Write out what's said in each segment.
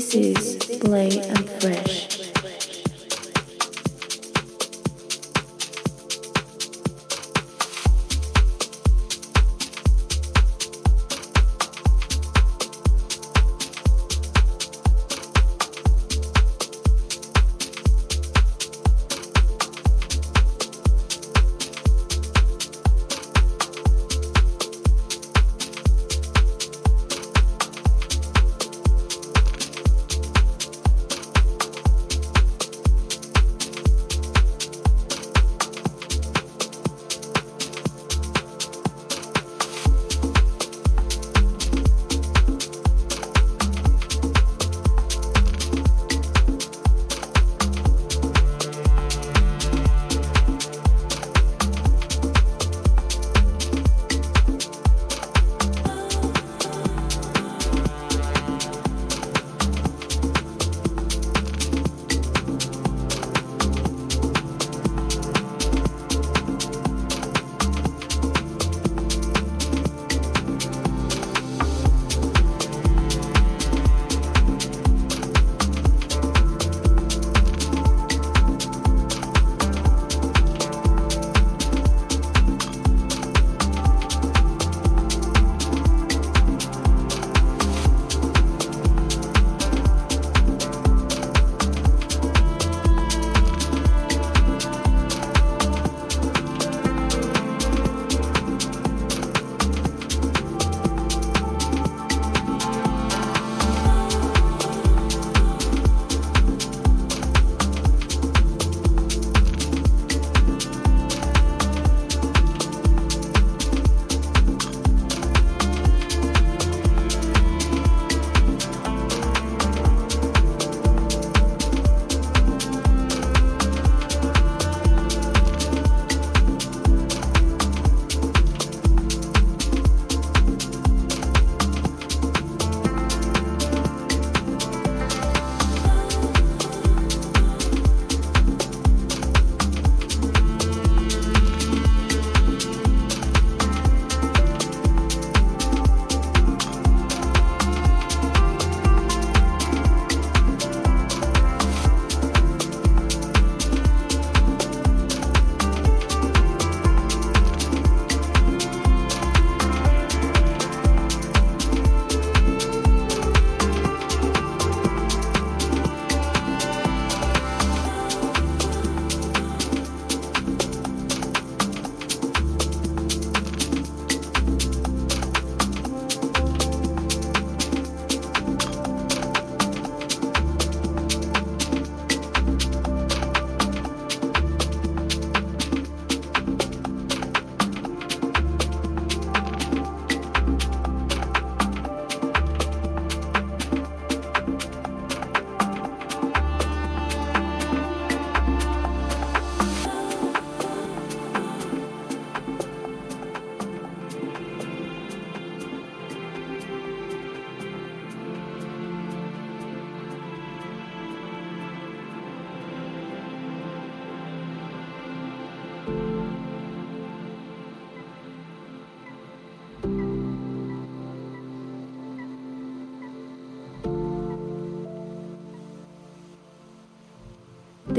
This is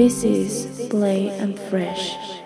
This is Play and Fresh.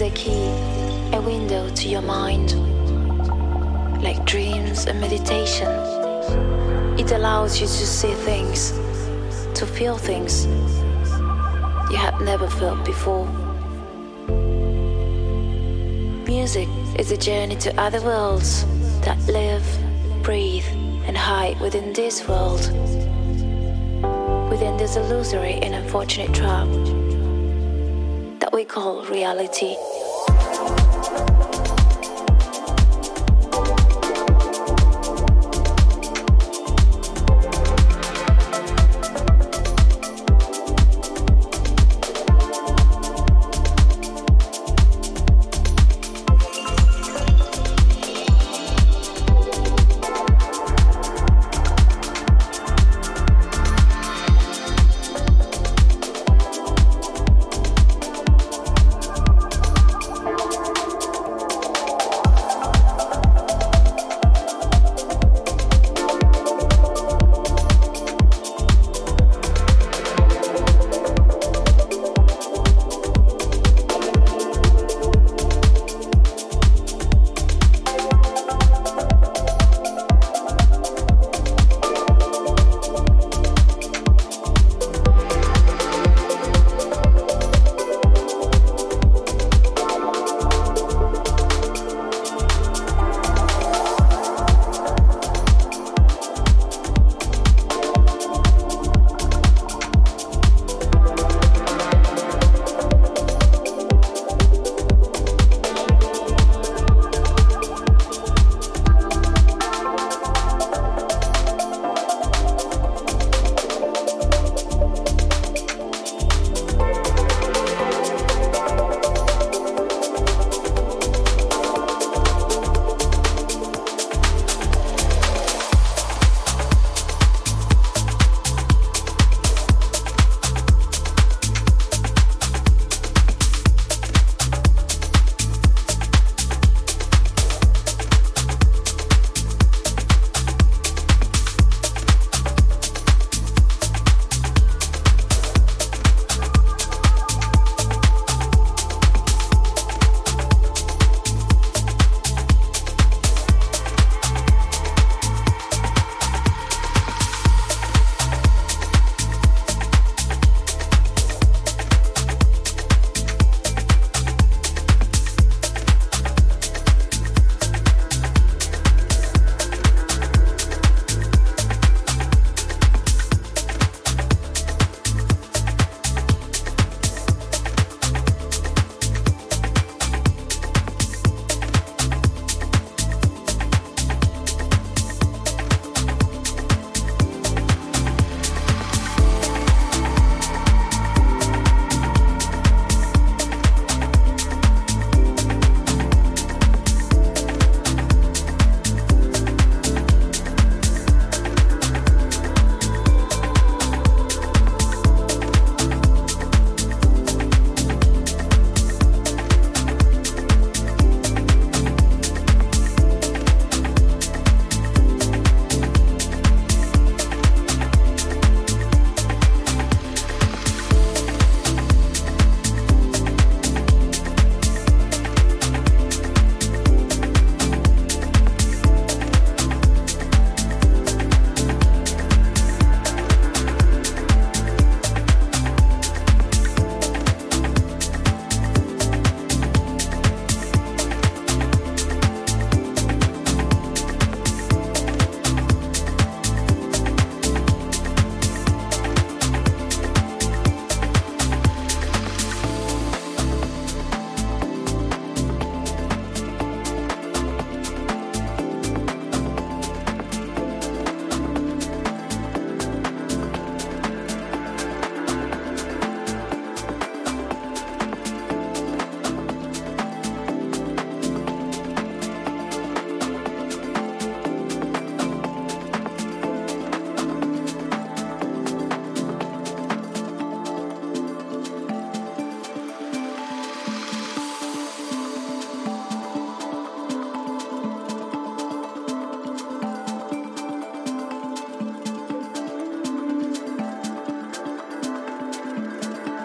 Is a key, a window to your mind. Like dreams and meditation, it allows you to see things, to feel things you have never felt before. Music is a journey to other worlds that live, breathe, and hide within this world, within this illusory and unfortunate trap that we call reality.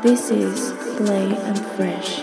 This is Play and Fresh.